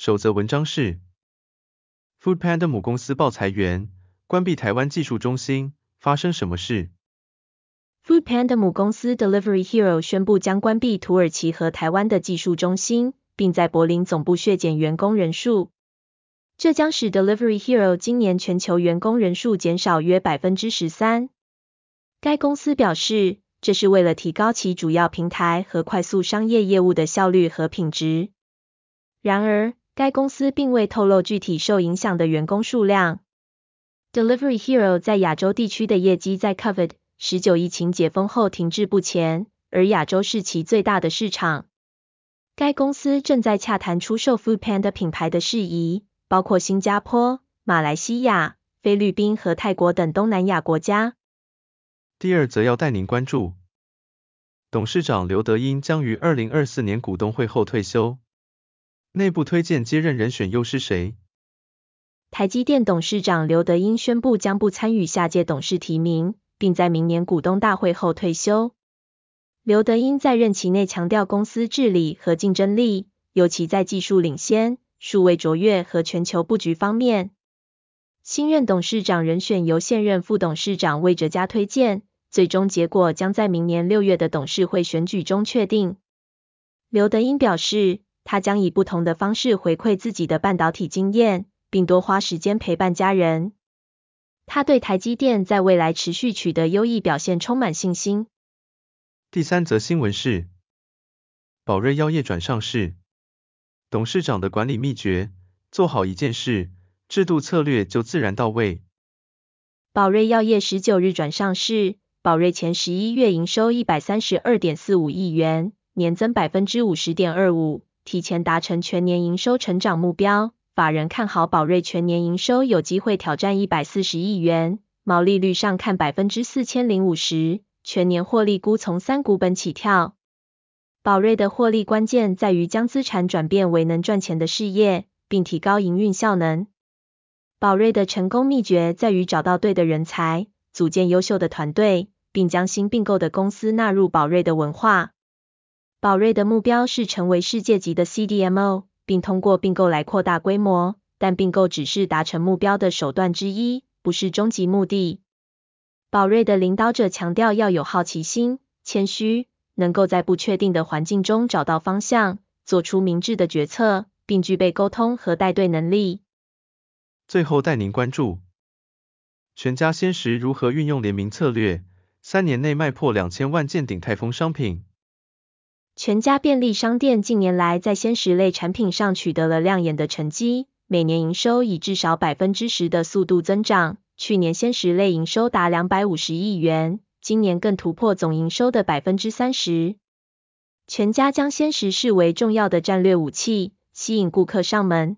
首则文章是：Foodpanda 母公司报裁员，关闭台湾技术中心，发生什么事？Foodpanda 母公司 Delivery Hero 宣布将关闭土耳其和台湾的技术中心，并在柏林总部削减员工人数。这将使 Delivery Hero 今年全球员工人数减少约百分之十三。该公司表示，这是为了提高其主要平台和快速商业业务的效率和品质。然而，该公司并未透露具体受影响的员工数量。Delivery Hero 在亚洲地区的业绩在 COVID-19 疫情解封后停滞不前，而亚洲是其最大的市场。该公司正在洽谈出售 Foodpanda 品牌的事宜，包括新加坡、马来西亚、菲律宾和泰国等东南亚国家。第二则要带您关注，董事长刘德英将于二零二四年股东会后退休。内部推荐接任人选又是谁？台积电董事长刘德英宣布将不参与下届董事提名，并在明年股东大会后退休。刘德英在任期内强调公司治理和竞争力，尤其在技术领先、数位卓越和全球布局方面。新任董事长人选由现任副董事长魏哲嘉推荐，最终结果将在明年六月的董事会选举中确定。刘德英表示，他将以不同的方式回馈自己的半导体经验，并多花时间陪伴家人。他对台积电在未来持续取得优异表现充满信心。第三则新闻是，宝瑞药业转上市，董事长的管理秘诀：做好一件事，制度策略就自然到位。宝瑞药业十九日转上市，宝瑞前十一月营收一百三十二点四五亿元，年增百分之五十点二五。提前达成全年营收成长目标，法人看好宝瑞全年营收有机会挑战一百四十亿元，毛利率上看百分之四千零五十，全年获利估从三股本起跳。宝瑞的获利关键在于将资产转变为能赚钱的事业，并提高营运效能。宝瑞的成功秘诀在于找到对的人才，组建优秀的团队，并将新并购的公司纳入宝瑞的文化。宝瑞的目标是成为世界级的 CDMO，并通过并购来扩大规模，但并购只是达成目标的手段之一，不是终极目的。宝瑞的领导者强调要有好奇心、谦虚，能够在不确定的环境中找到方向，做出明智的决策，并具备沟通和带队能力。最后带您关注，全家鲜食如何运用联名策略，三年内卖破两千万件鼎泰丰商品。全家便利商店近年来在鲜食类产品上取得了亮眼的成绩，每年营收以至少百分之十的速度增长。去年鲜食类营收达两百五十亿元，今年更突破总营收的百分之三十。全家将鲜食视为重要的战略武器，吸引顾客上门。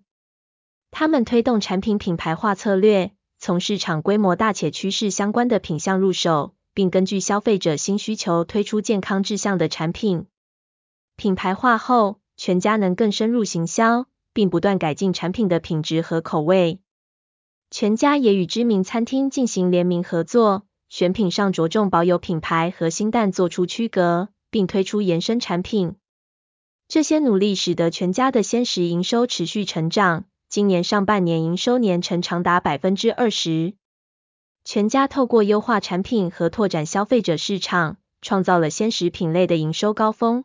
他们推动产品品牌化策略，从市场规模大且趋势相关的品项入手，并根据消费者新需求推出健康志向的产品。品牌化后，全家能更深入行销，并不断改进产品的品质和口味。全家也与知名餐厅进行联名合作，选品上着重保有品牌和新蛋做出区隔，并推出延伸产品。这些努力使得全家的鲜食营收持续成长，今年上半年营收年成长达百分之二十。全家透过优化产品和拓展消费者市场，创造了鲜食品类的营收高峰。